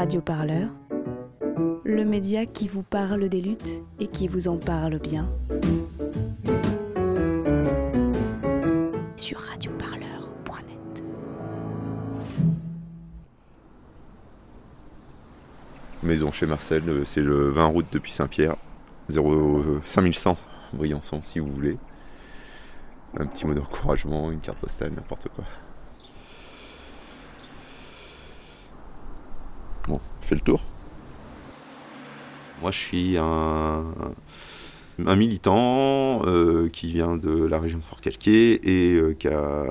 Radio Parleur, le média qui vous parle des luttes et qui vous en parle bien. Sur radioparleur.net. Maison chez Marcel, euh, c'est le 20 route depuis Saint-Pierre, 5100 Briançon si vous voulez. Un petit mot d'encouragement, une carte postale, n'importe quoi. Bon, fait le tour. Moi, je suis un, un militant euh, qui vient de la région de Fort-Calquier et euh, qui, a,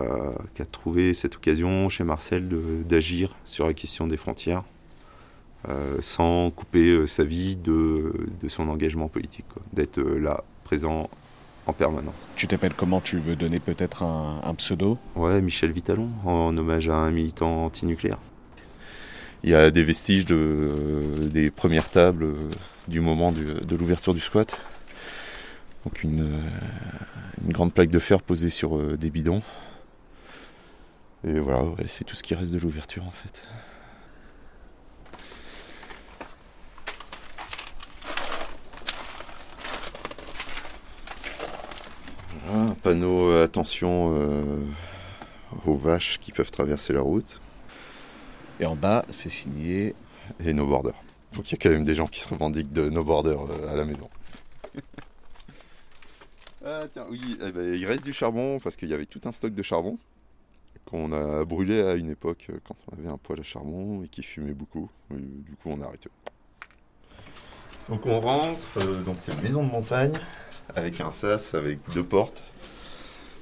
qui, a, trouvé cette occasion chez Marcel d'agir sur la question des frontières euh, sans couper sa vie de, de, son engagement politique, d'être là, présent en permanence. Tu t'appelles comment? Tu veux donner peut-être un, un, pseudo? Ouais, Michel Vitalon, en hommage à un militant antinucléaire. Il y a des vestiges de, des premières tables euh, du moment de l'ouverture du squat. Donc une, euh, une, grande plaque de fer posée sur euh, des bidons. Et voilà, c'est tout ce qui reste de l'ouverture en fait. Un panneau attention aux vaches qui peuvent traverser la route. Et en bas, c'est signé. Et No Border. Donc il y a quand même des gens qui se revendiquent de No Border à la maison. ah tiens, oui, eh ben, il reste du charbon parce qu'il y avait tout un stock de charbon qu'on a brûlé à une époque quand on avait un poêle à charbon et qui fumait beaucoup. Et du coup, on a arrêté. Donc on rentre, euh, donc c'est une maison de montagne avec un sas avec deux portes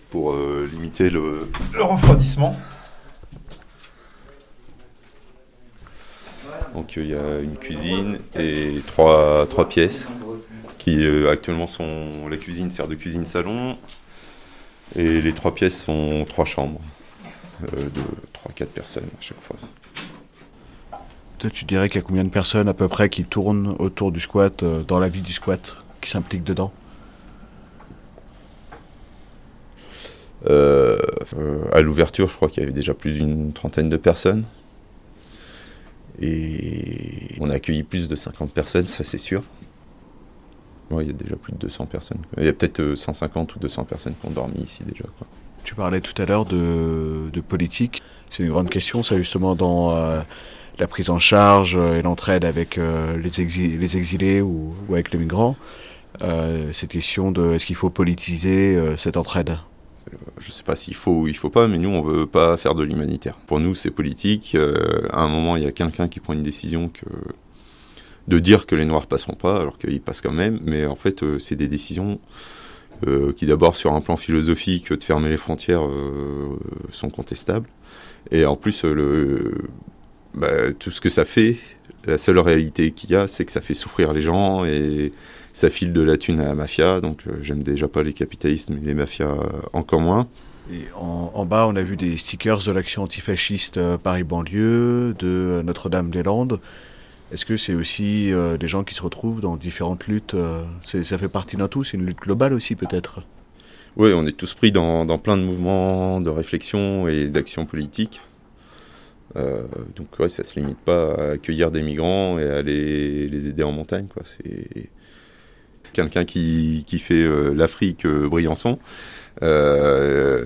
pour euh, limiter le, le refroidissement. Donc il y a une cuisine et trois, trois pièces qui euh, actuellement sont... La cuisine sert de cuisine salon et les trois pièces sont trois chambres euh, de 3-4 personnes à chaque fois. Toi, tu dirais qu'il y a combien de personnes à peu près qui tournent autour du squat, euh, dans la vie du squat, qui s'impliquent dedans? À l'ouverture, je crois qu'il y avait déjà plus d'une trentaine de personnes. Et on a accueilli plus de 50 personnes, ça c'est sûr. Ouais, il y a déjà plus de 200 personnes. Il y a peut-être 150 ou 200 personnes qui ont dormi ici déjà. Quoi. Tu parlais tout à l'heure de, de, politique. C'est une grande question, ça justement, dans euh, la prise en charge et l'entraide avec euh, les, exil les, exilés ou, ou, avec les migrants. Euh, cette question de est-ce qu'il faut politiser euh, cette entraide? Je sais pas s'il faut ou il faut pas, mais nous, on veut pas faire de l'humanitaire. Pour nous, c'est politique. Euh, à un moment, il y a quelqu'un qui prend une décision de dire que les Noirs passeront pas, alors qu'ils passent quand même. Mais en fait, euh, c'est des décisions euh, qui, d'abord, sur un plan philosophique, de fermer les frontières, euh, sont contestables. Et en plus, le, bah, tout ce que ça fait, la seule réalité qu'il y a, c'est que ça fait souffrir les gens et ça file de la thune à la mafia, donc euh, j'aime déjà pas les capitalistes, mais les mafias euh, encore moins. Et en, en, bas, on a vu des stickers de l'action antifasciste euh, Paris-Banlieue, de Notre-Dame-des-Landes. Est-ce que c'est aussi des gens qui se retrouvent dans différentes luttes Ça fait partie d'un tout C'est une lutte globale aussi peut-être? Oui, on est tous pris dans, dans, plein de mouvements de réflexion et d'action politique. Euh, donc ouais, ça se limite pas à accueillir des migrants et à les, aider en montagne. C'est quelqu'un qui, qui, fait euh, l'Afrique euh, Briançon.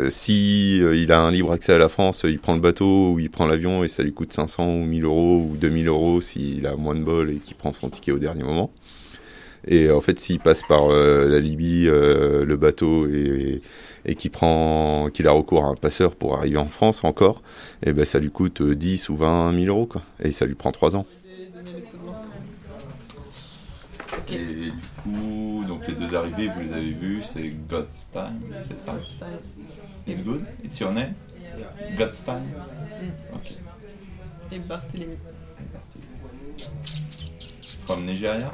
Si il a un libre accès à la France, il prend le bateau ou il prend l'avion et ça lui coûte 500 ou 1000 euros ou 2000 euros s'il a moins de bol et qu'il prend son ticket au dernier moment. Et en fait, s'il passe par euh, la Libye, euh, le bateau et, et, et qu'il prend, qu'il a recours à un passeur pour arriver en France encore, et ben ça lui coûte 10 ou 20 000 euros quoi. Et ça lui prend 3 ans. Okay. Et du coup, donc les deux arrivées, vous les avez vues, c'est Godstein, c'est ça? Godstein. It's good? It's your name? Yeah. Godstein? Yes. Ok. Et Barthélemy. From Nigeria?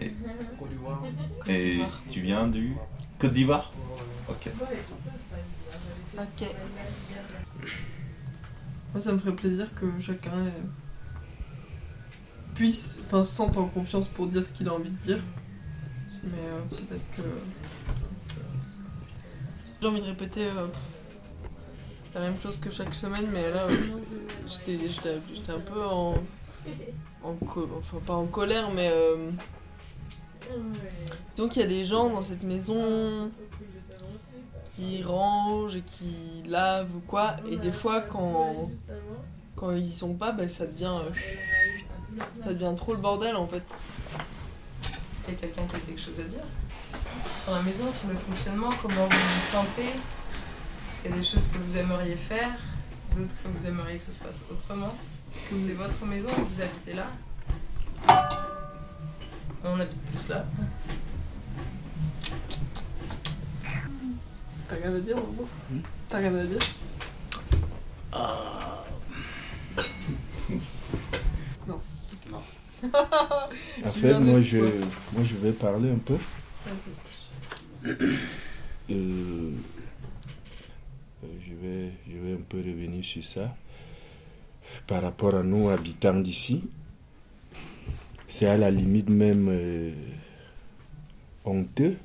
Et, tu viens du Côte d'Ivoire? Ok. Ok. Moi, ça me ferait plaisir que chacun ait puisse, enfin, se sente en confiance pour dire ce qu'il a envie de dire. Mais euh, peut-être que. J'ai envie de répéter. Euh, la même chose que chaque semaine, mais là, euh, j'étais un peu en. en enfin, pas en colère, mais. Disons qu'il y a des gens dans cette maison qui rangent et qui lavent ou quoi, et des fois, quand, quand ils y sont pas, ben, ça devient. euh, ça devient trop le bordel en fait. Est-ce qu'il y a quelqu'un qui a quelque chose à dire Sur la maison, sur le fonctionnement, comment vous vous sentez? Est-ce qu'il y a des choses que vous aimeriez faire D'autres que vous aimeriez que ça se passe autrement? Est-ce que c'est votre maison vous habitez là? On habite tous là. T'as rien à dire, Bobo T'as rien à dire? Non. Non. J'ai En fait, moi je, moi je vais parler un peu. Vas-y. Euh, euh, je, vais, je vais un peu revenir sur ça. Par rapport à nous, habitants d'ici, c'est à la limite même euh, honteux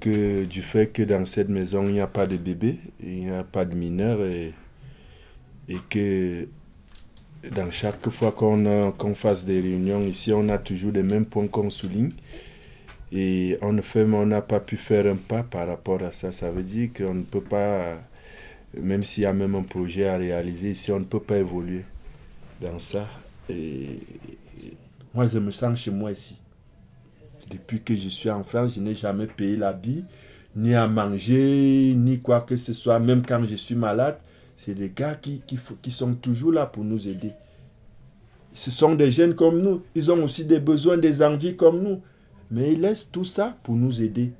que du fait que dans cette maison, il n'y a pas de bébés, il n'y a pas de mineurs et, et que dans chaque fois qu'on fasse des réunions ici, on a toujours les mêmes points qu'on souligne. Et on n'a pas pu faire un pas par rapport à ça. Ça veut dire qu'on ne peut pas, même s'il y a même un projet à réaliser ici, on ne peut pas évoluer dans ça. Et moi, je me sens chez moi ici. Depuis que je suis en France, je n'ai jamais payé l'habit, ni à manger, ni quoi que ce soit. Même quand je suis malade, c'est des gars qui, qui, sont toujours là pour nous aider. Ce sont des jeunes comme nous. Ils ont aussi des besoins, des envies comme nous. Mais ils laissent tout ça pour nous aider.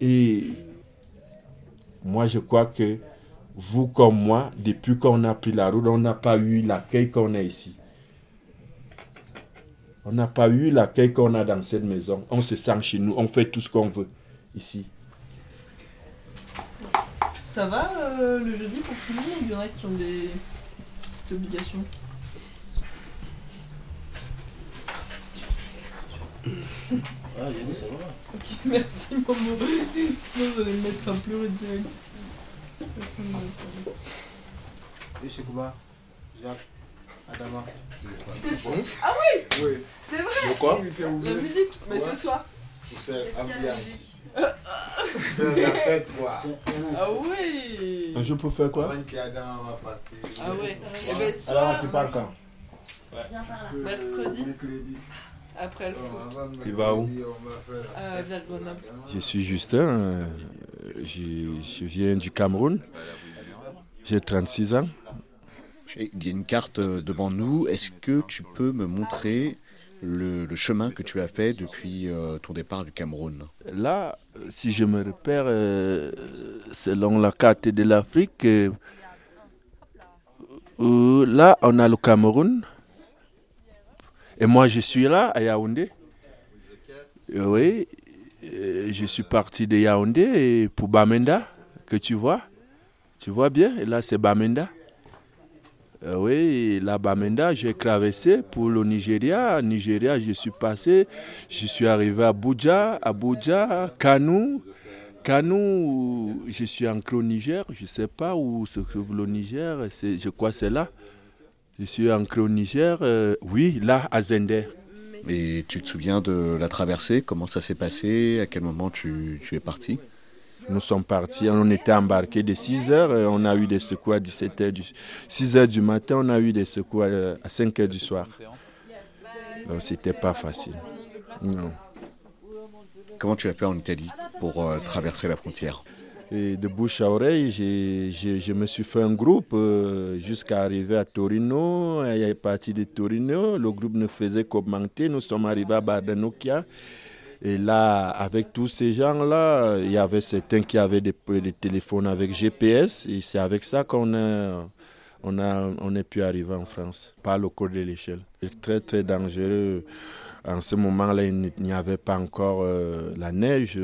Et moi, je crois que vous comme moi, depuis qu'on a pris la route, on n'a pas eu l'accueil qu'on a ici. On n'a pas eu l'accueil qu'on a dans cette maison. On se sent chez nous, on fait tout ce qu'on veut ici. Ça va euh, le jeudi pour tout le monde Il y en a qui ont des, des obligations. Ah, j'ai dit, ça va. Ok, merci maman. Sinon j'allais me mettre à pleurer direct. Personne ne m'a parlé. Et chez Kuba, Jacques, Adama. C'est vrai Quoi La musique Mais ce soir Faire ambiance. Faire la fête, quoi. Ah ouais Un jour pour faire quoi. Ah ouais Et ben Alors, tu pars quand Mercredi. Mercredi. après le foot, Tu vas où vers Grenoble. Je suis Justin, euh, je, je viens du Cameroun. J'ai 36 ans. Il y a une carte euh, devant nous. Est-ce que tu peux me montrer le, chemin que tu as fait depuis euh, ton départ du Cameroun? Là, si je me repère, euh, selon la carte de l'Afrique, là, on a le Cameroun. Et moi, je suis là, à Yaoundé. Oui, je suis parti de Yaoundé pour Bamenda, que tu vois. Tu vois bien, et là, c'est Bamenda. Euh, oui, là, Bamenda, j'ai traversé pour le Nigeria. Nigeria, je suis passé. Je suis arrivé à Abuja, Abuja, Kano. Kano, je suis entré au Niger. Je ne sais pas où se trouve le Niger. Je crois que c'est là. Je suis entré au Niger. euh, oui, là, à Zender. Et tu te souviens de la traversée? Comment ça s'est passé? À quel moment tu es parti? Nous sommes partis, on était embarqués de 6 heures, euh, on a eu des secours à 17 heures du 6 heures du matin, on a eu des secours à, à 5 heures du soir. Donc c'était pas facile. Non. Comment tu as fait en Italie pour euh, traverser la frontière? Et de bouche à oreille, je me suis fait un groupe euh, jusqu'à arriver à Torino. Et à partir de Torino, le groupe ne faisait qu'augmenter. Nous sommes arrivés à Bardanokia. Et là, avec tous ces gens-là, il y avait certains qui avaient des, téléphones avec GPS. Et c'est avec ça qu'on a, on a, on est pu arriver en France, par le cours de l'échelle. C'est très, très dangereux. En ce moment-là, il n'y avait pas encore euh, la neige.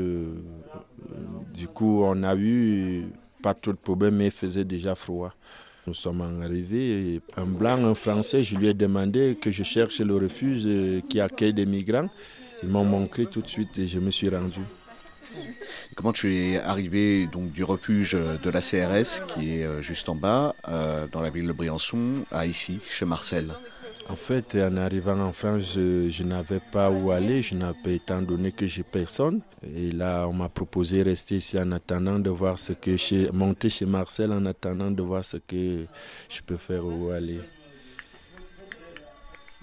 du coup, on a eu pas trop de problèmes, mais il faisait déjà froid. Nous sommes arrivés, et un blanc, un français, je lui ai demandé que je cherche le refuge euh, qui accueille des migrants. Ils m'ont montré tout de suite et je me suis rendu. Comment tu es arrivé donc du refuge de la CRS, qui est euh, juste en bas, euh, dans la ville de Briançon, à ici, chez Marcel? En fait, en arrivant en France, je, je n'avais pas où aller, je n'avais étant donné que j'ai personne. Et là, on m'a proposé de rester ici en attendant de voir ce que chez, monter chez Marcel en attendant de voir ce que je peux faire où aller.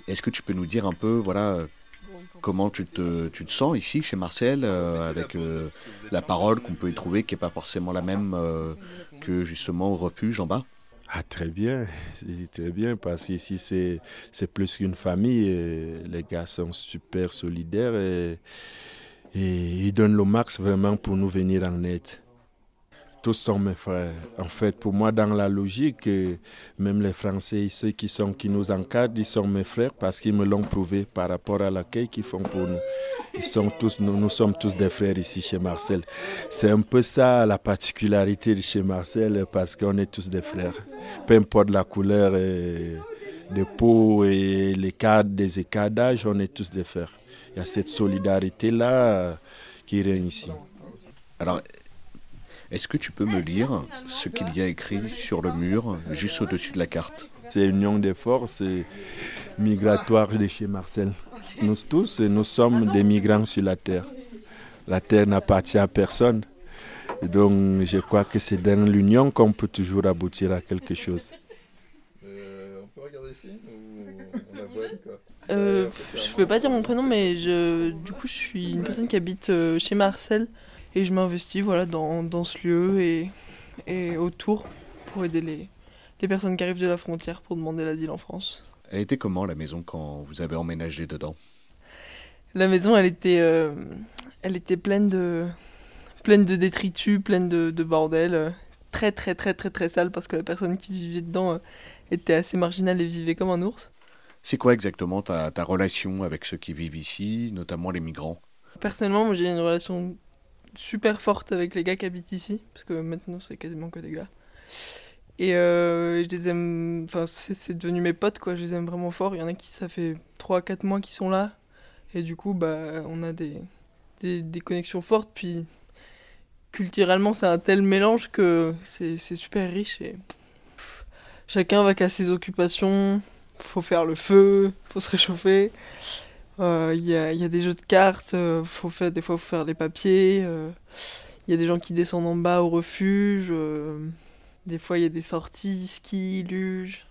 Est-ce que tu peux nous dire un peu, voilà, comment tu te, sens ici chez Marcel, euh, avec euh, la parole qu'on peut y trouver, qui n'est pas forcément la même euh, que justement au refuge en bas Ah, très bien, très bien, parce qu'ici, c'est, c'est plus qu'une famille. les gars sont super solidaires et, et ils donnent le max vraiment pour nous venir en aide. Tous sont mes frères. En fait, pour moi, dans la logique, euh, même les Français, ceux qui, sont, qui nous encadrent, ils sont mes frères parce qu'ils me l'ont prouvé par rapport à l'accueil qu'ils font pour nous. Ils sont tous, nous, sommes tous des frères ici chez Marcel. C'est un peu ça la particularité de chez Marcel parce qu'on est tous des frères. Peu importe la couleur euh, de peau et les cadres des écarts d'âge, on est tous des frères. Il y a cette solidarité-là euh, qui règne ici. Alors, est-ce que tu peux me lire ce qu'il y a écrit sur le mur, juste au-dessus de la carte? C'est Union des forces migratoires de chez Marcel. Nous tous, nous sommes des migrants sur la terre. La terre n'appartient à personne. Et donc, je crois que c'est dans l'union qu'on peut toujours aboutir à quelque chose. on peut regarder ici ou on la voit quoi? Euh, je peux pas dire mon prénom, mais je, du coup, je suis une personne qui habite euh, chez Marcel et je m'investis voilà, dans, dans ce lieu et, et autour pour aider les, les personnes qui arrivent de la frontière pour demander l'asile en France. Elle était comment la maison quand vous avez emménagé dedans? La maison, elle était, euh, elle était pleine de, pleine de détritus, pleine de, de bordel, euh, très très très très très sale parce que la personne qui vivait dedans euh, était assez marginale et vivait comme un ours. C'est quoi exactement ta, ta relation avec ceux qui vivent ici, notamment les migrants? Personnellement, moi j'ai une relation super forte avec les gars qui habitent ici, parce que maintenant c'est quasiment que des gars. Et euh, je les aime, enfin c'est devenu mes potes quoi, je les aime vraiment fort. Il y en a qui ça fait 3-4 mois qu'ils sont là, et du coup bah on a des, des, connexions fortes, puis culturellement c'est un tel mélange que c'est super riche et chacun va qu'à ses occupations, faut faire le feu, faut se réchauffer. Euh, Il y, a, il des jeux de cartes, euh, faut faire, des fois faut faire des papiers. euh, Il y a des gens qui descendent en bas au refuge. des fois il y a des sorties, ski, luge.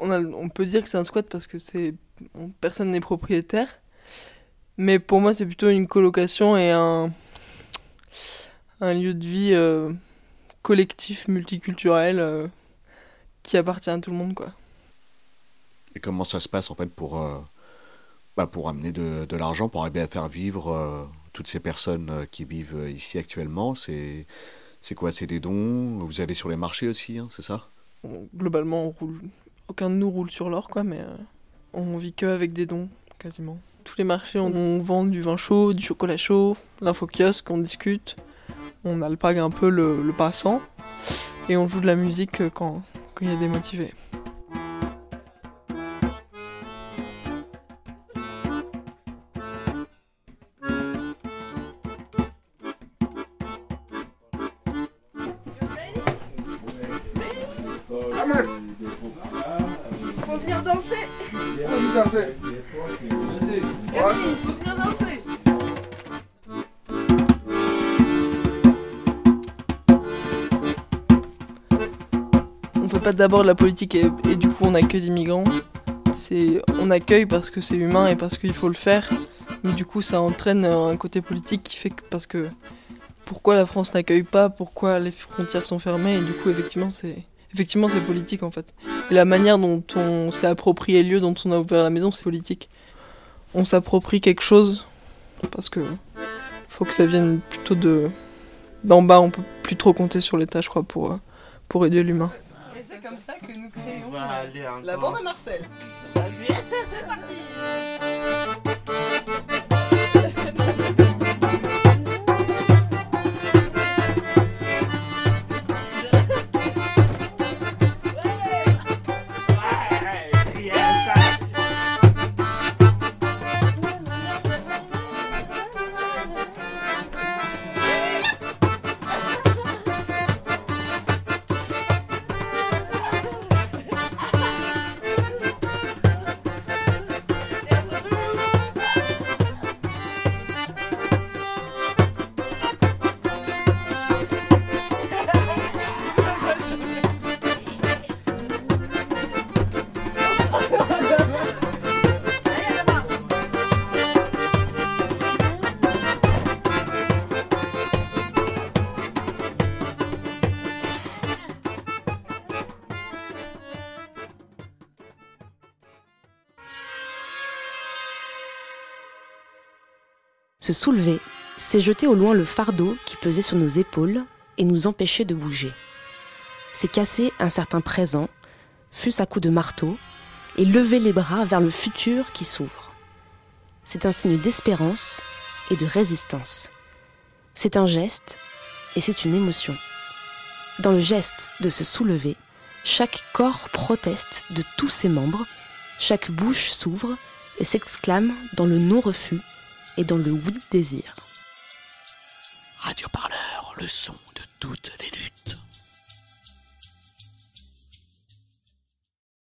On, peut dire que c'est un squat parce que c'est on- personne n'est propriétaire. Mais pour moi c'est plutôt une colocation et un, un lieu de vie collectif, multiculturel, qui appartient à tout le monde quoi. Et comment ça se passe en fait pour, bah, pour amener de, de l'argent, pour arriver à faire vivre euh, toutes ces personnes euh, qui vivent euh, ici actuellement C'est quoi? C'est des dons? Vous allez sur les marchés aussi, hein, c'est ça? Globalement, on roule. Aucun de nous roule sur l'or, quoi, mais on vit que avec des dons, quasiment. Tous les marchés, on, vend du vin chaud, du chocolat chaud, l'info kiosque, on discute. On alpague un peu le, le passant. Et on joue de la musique quand il y a des motivés. On fait pas d'abord de la politique et, du coup on accueille des migrants. On accueille parce que c'est humain et parce qu'il faut le faire. Mais du coup ça entraîne un côté politique qui fait que parce que pourquoi la France n'accueille pas, pourquoi les frontières sont fermées et du coup effectivement c'est effectivement c'est politique en fait. Et la manière dont on s'est approprié le lieu, dont on a ouvert la maison, c'est politique. On s'approprie quelque chose parce que faut que ça vienne plutôt de d'en bas. On peut plus trop compter sur l'État, je crois, pour euh, pour aider l'humain. Et c'est comme ça que nous créons On va aller encore. la bande à Marcel. Se soulever, c'est jeter au loin le fardeau qui pesait sur nos épaules et nous empêcher de bouger. C'est casser un certain présent, fût-ce à coups de marteau, et lever les bras vers le futur qui s'ouvre. C'est un signe d'espérance et de résistance. C'est un geste et c'est une émotion. Dans le geste de se soulever, chaque corps proteste de tous ses membres, chaque bouche s'ouvre et s'exclame dans le non-refus et dans le oui-désir. Radio Parleur, le son de toutes les luttes.